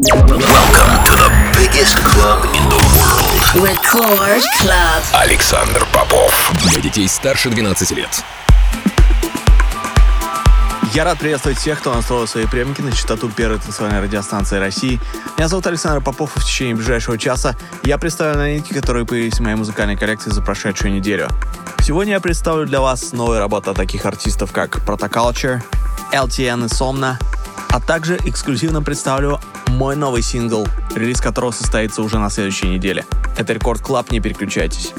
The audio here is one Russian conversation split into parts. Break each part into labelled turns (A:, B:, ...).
A: Welcome to the biggest club in the world.
B: Record Club.
A: Александр Попов.
C: Для детей старше 12 лет.
D: Я рад приветствовать всех, кто настроил свои приемники на частоту первой танцевальной радиостанции России. Меня зовут Александр Попов, и в течение ближайшего часа я представлю новинки, которые появились в моей музыкальной коллекции за прошедшую неделю. Сегодня я представлю для вас новые работы таких артистов, как Protoculture, LTN и Somna, а также эксклюзивно представлю мой новый сингл, релиз которого состоится уже на следующей неделе. Это Record Club, не переключайтесь.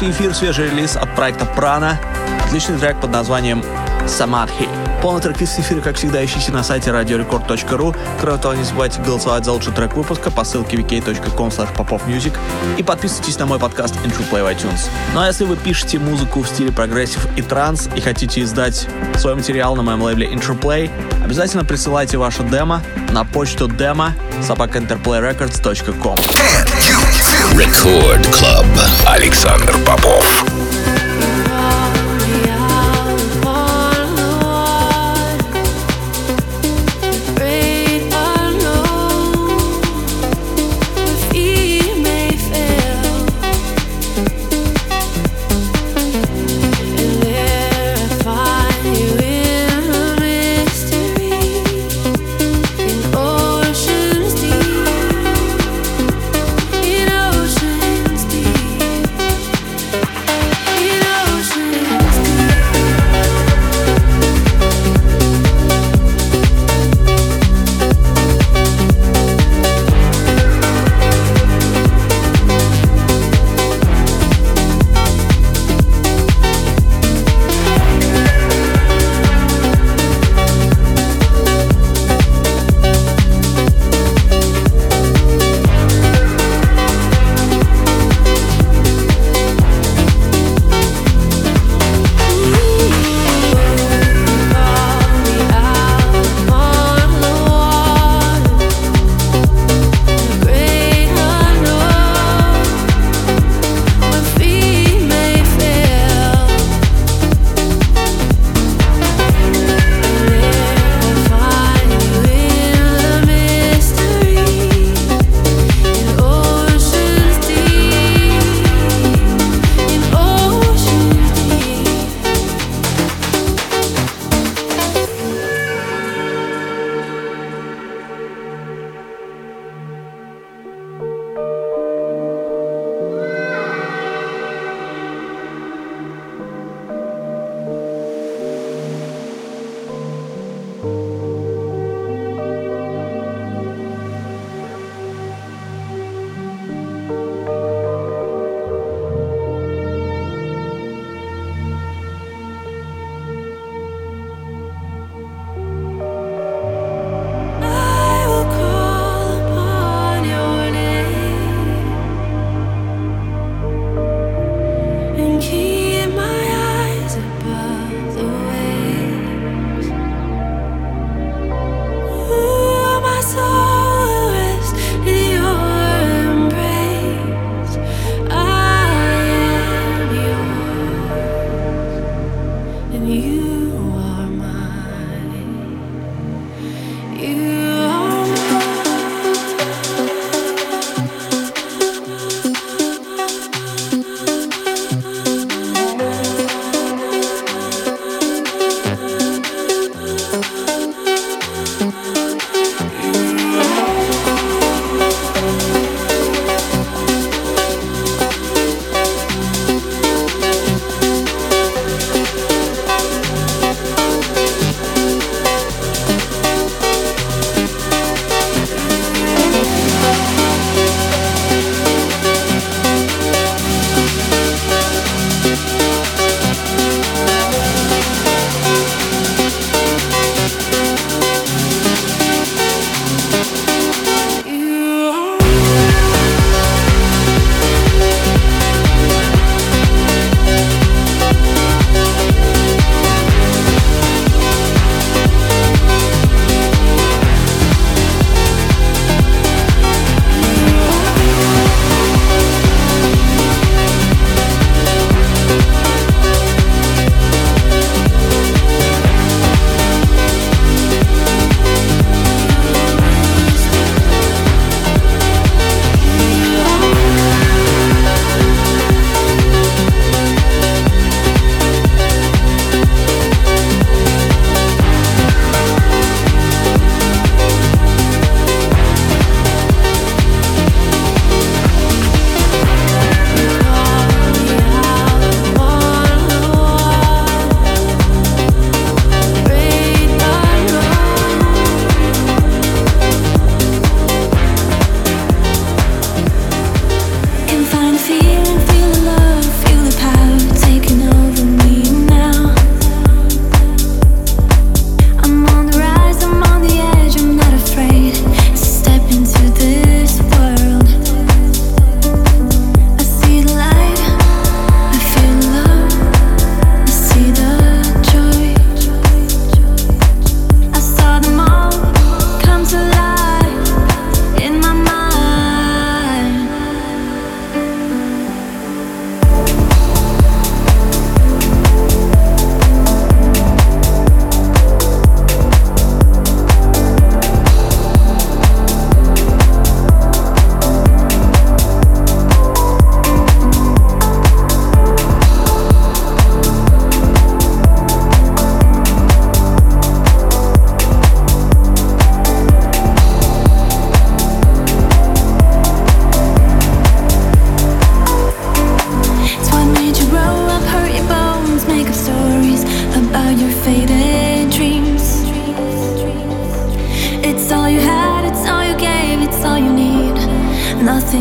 D: Сегодняшний эфир свежий релиз от проекта Prana. Отличный трек под названием Samadhi. Полный трек-лист эфира, как всегда, ищите на сайте radiorecord.ru. Кроме того, не забывайте голосовать за лучший трек выпуска по ссылке vk.com popovmusic и подписывайтесь на мой подкаст Interplay в iTunes. Ну а если вы пишете музыку в стиле прогрессив и транс и хотите издать свой материал на моем лейбле Interplay, обязательно присылайте ваше демо на почту demo собакаinterplayrecords.com
E: Record Club. Александр Попов.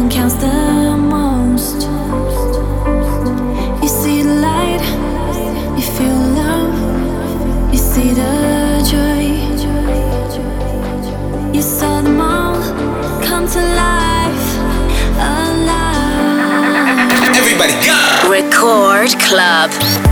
F: counts the most. You see the light, you feel love,
E: you see
G: the joy.
H: You
D: saw them all come to life, alive. Everybody, go! Record Club.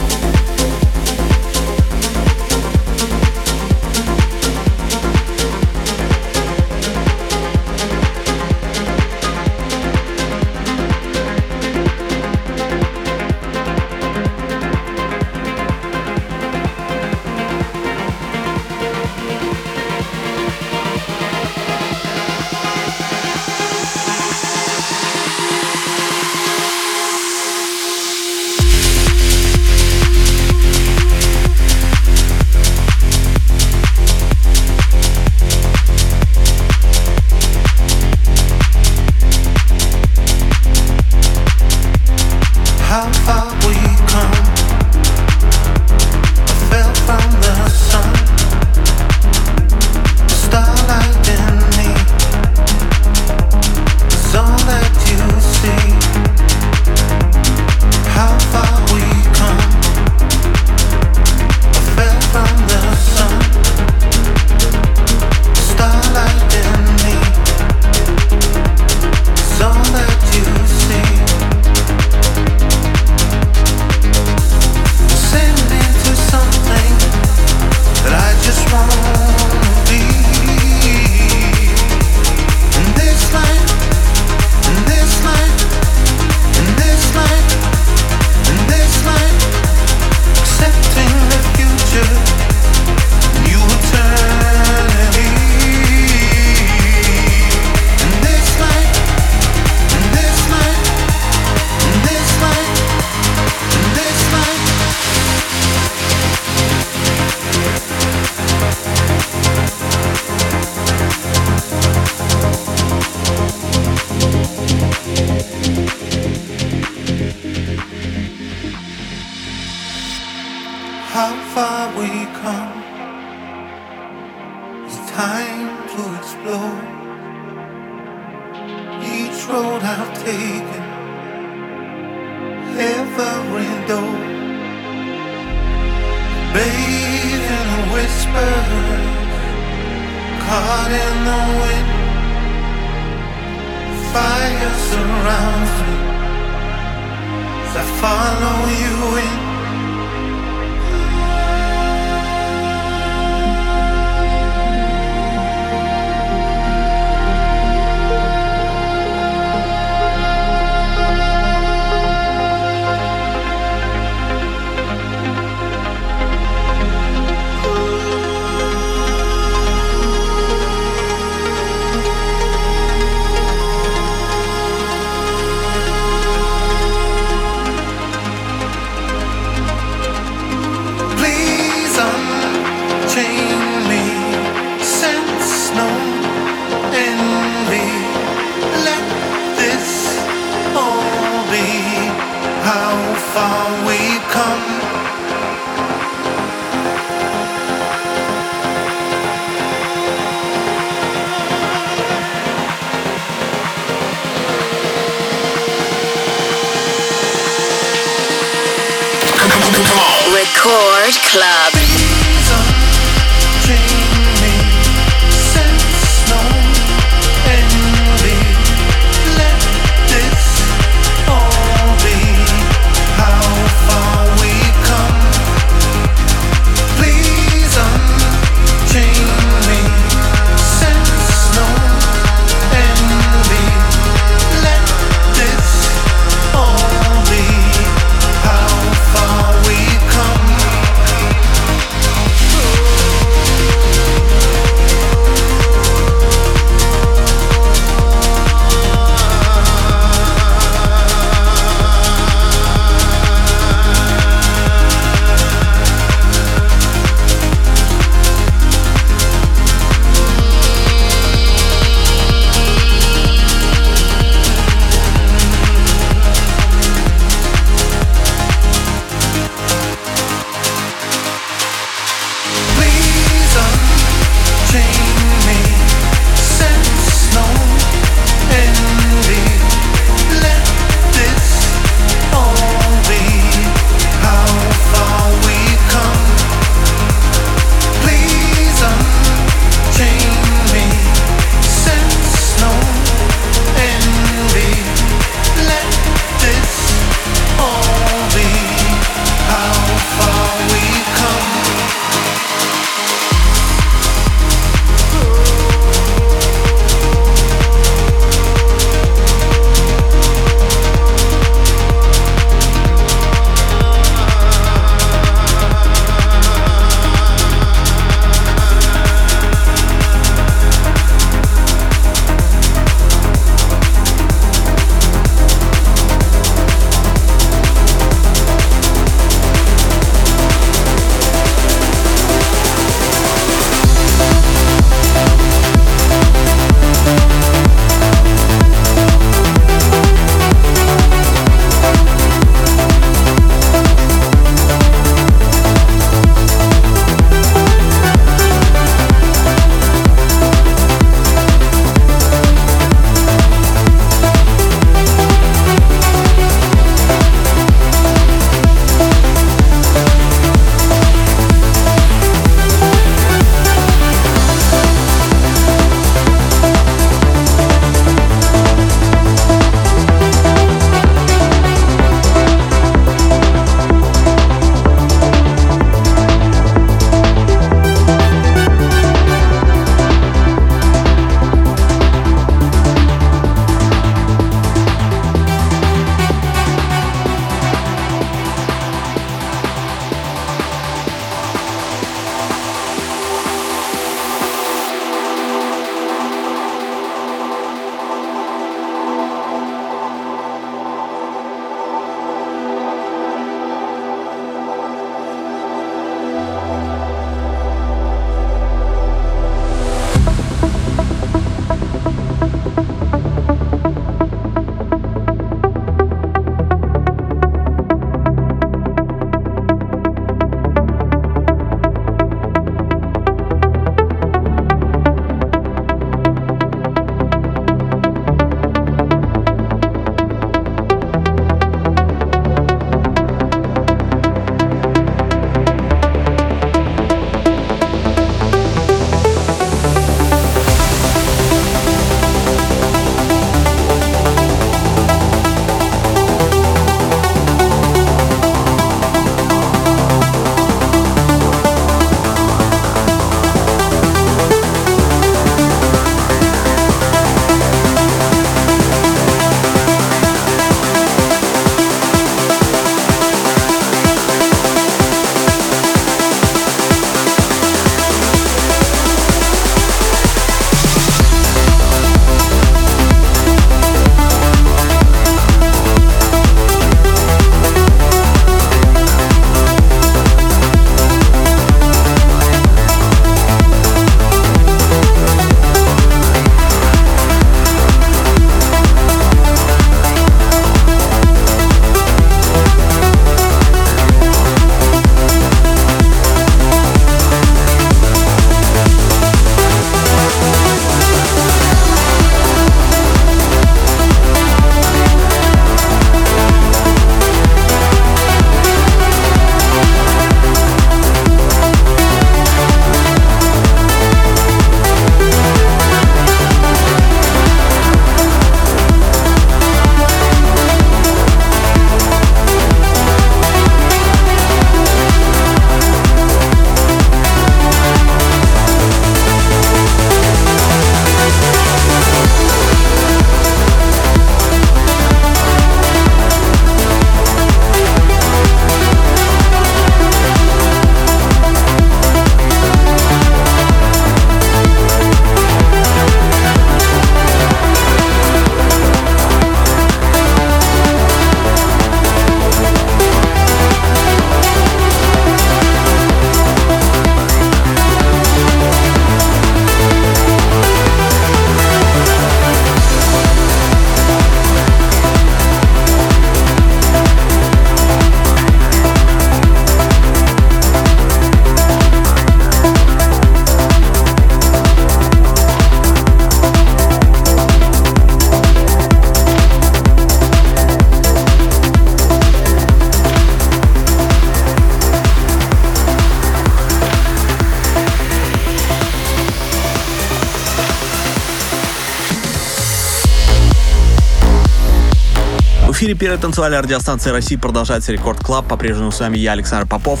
D: Эфире танцевальной радиостанции России продолжается Record Club. По-прежнему с вами я, Александр Попов.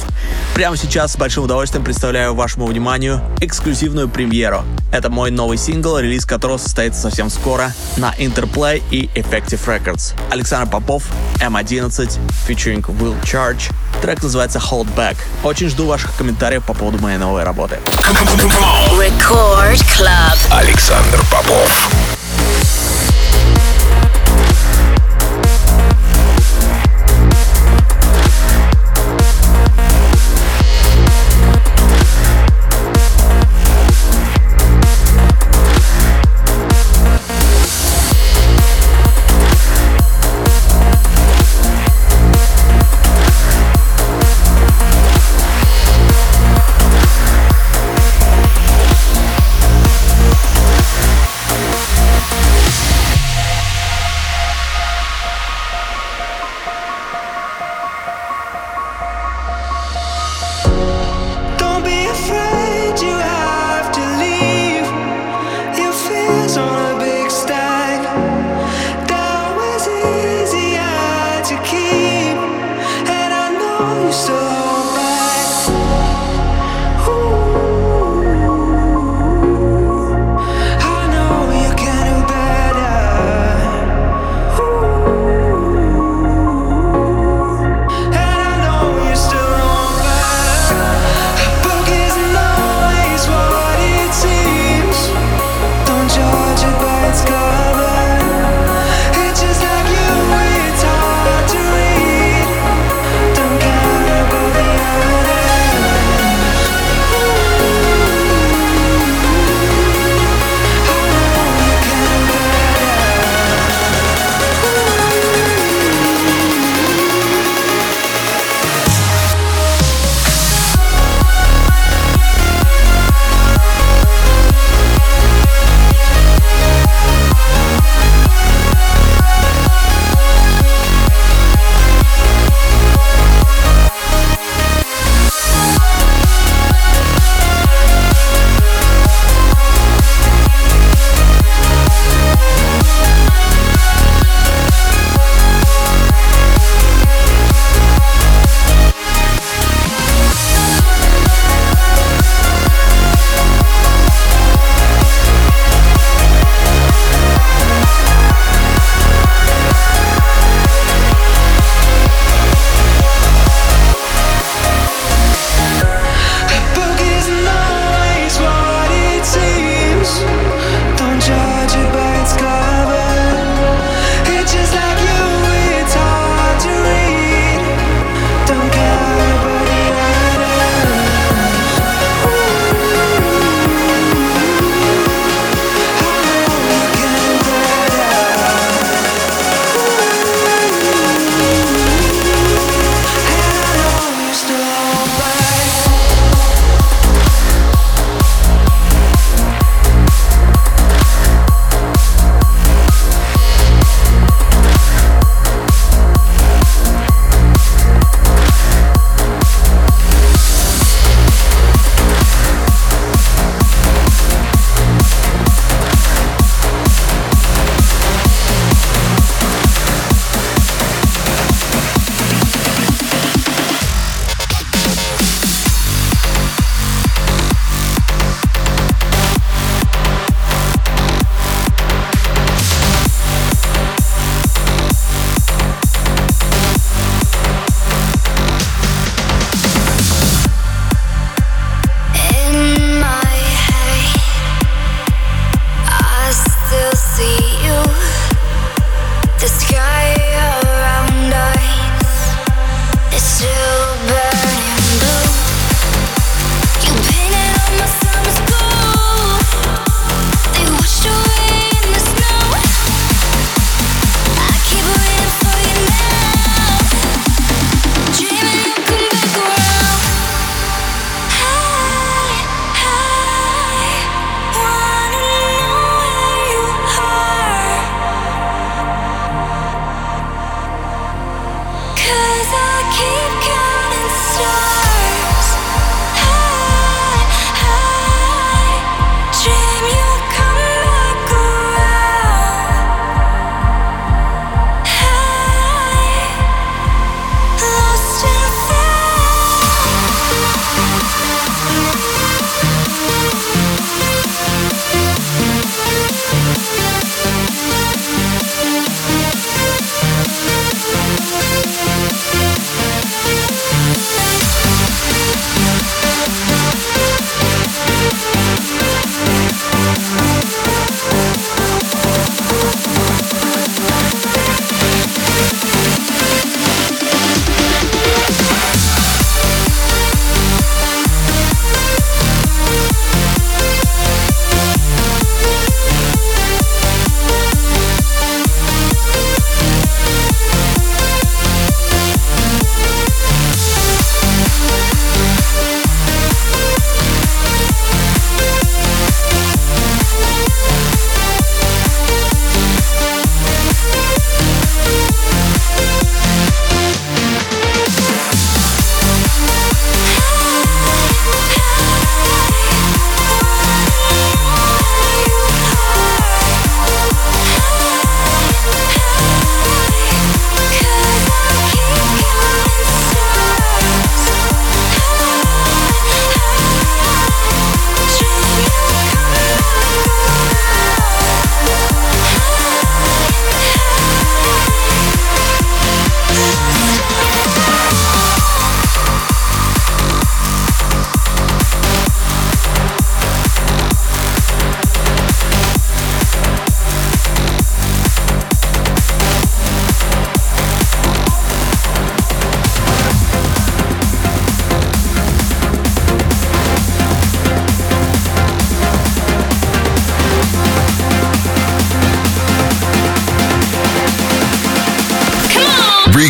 D: Прямо сейчас с большим удовольствием представляю вашему вниманию эксклюзивную премьеру. Это мой новый сингл, релиз которого состоится совсем скоро на Interplay и Effective Records. Александр Попов, M11, featuring Will Charge. Трек называется Hold Back. Очень жду ваших комментариев по поводу моей новой работы.
G: Record Club. Александр Попов.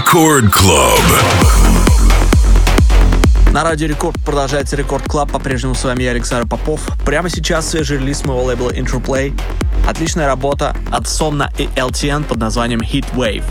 G: Record Club.
E: На радио Рекорд продолжается Record Club. По-прежнему с вами я, Александр Попов. Прямо сейчас свежий релиз моего лейбла Interplay. Отличная работа от Somna и LTN под названием Heat Wave.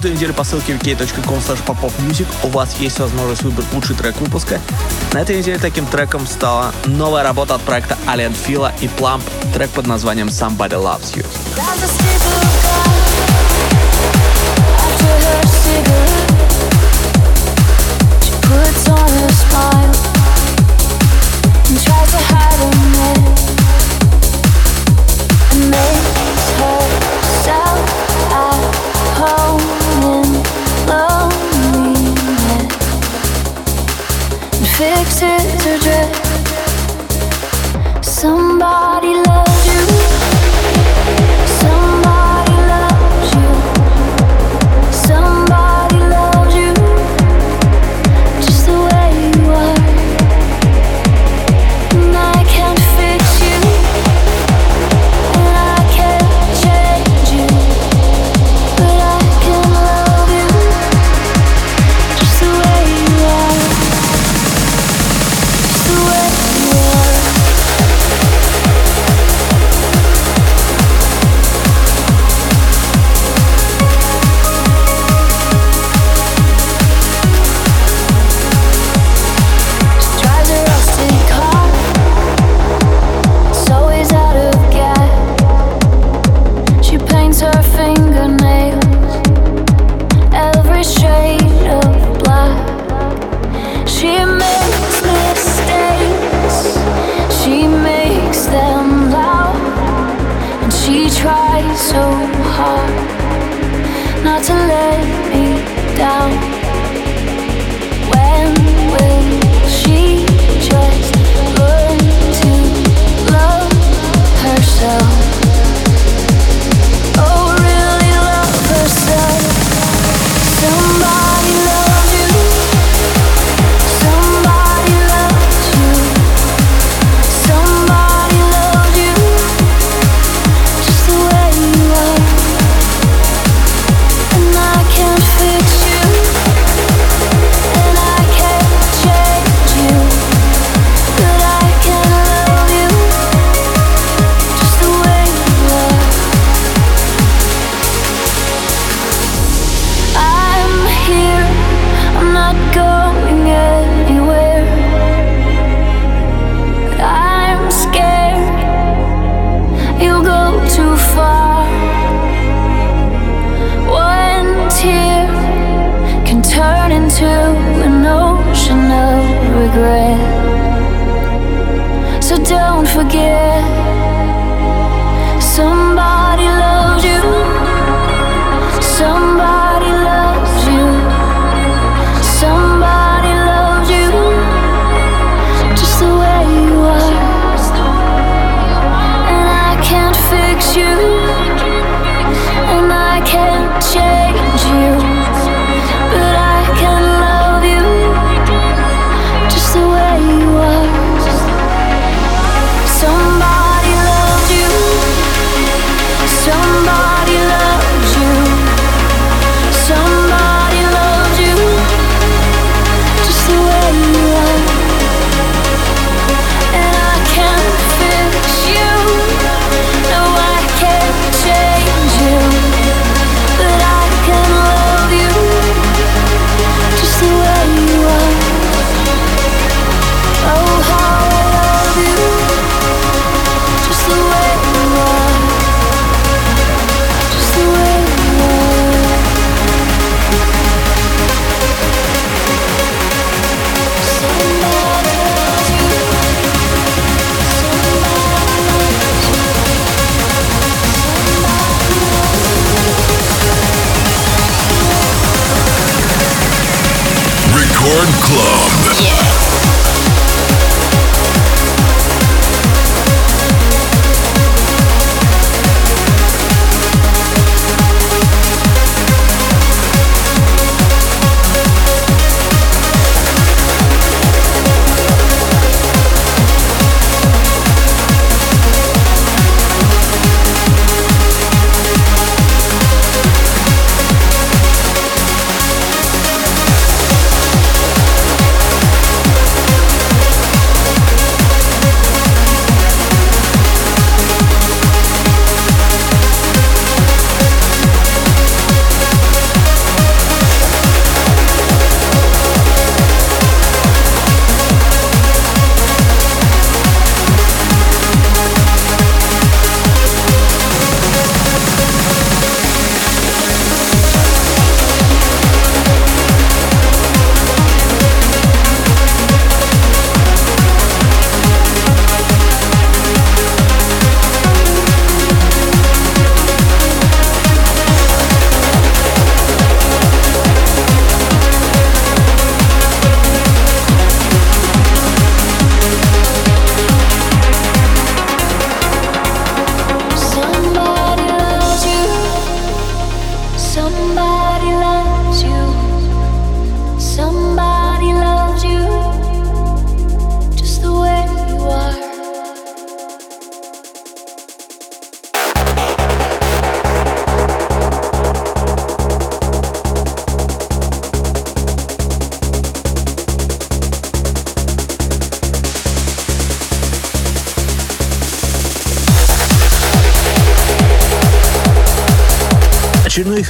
E: Каждую неделю по ссылке wiki.com popopmusic у вас есть возможность выбрать лучший трек выпуска. На этой неделе таким треком стала новая работа от проекта Alien Fila и Plump, трек под названием Somebody Loves You. makes herself at home fixes. Somebody loves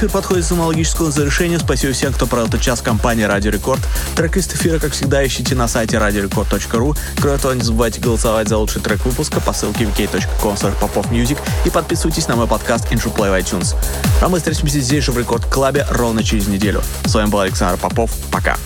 D: эфир подходит к самологическому завершению. Спасибо всем, кто провел этот час компании Радио Рекорд. Трек эфира, как всегда, ищите на сайте radiorecord.ru. Кроме того, не забывайте голосовать за лучший трек выпуска по ссылке wiki.com Music и подписывайтесь на мой подкаст Intro Play в iTunes. А мы встретимся здесь же в Рекорд Клабе ровно через неделю. С вами был Александр Попов. Пока.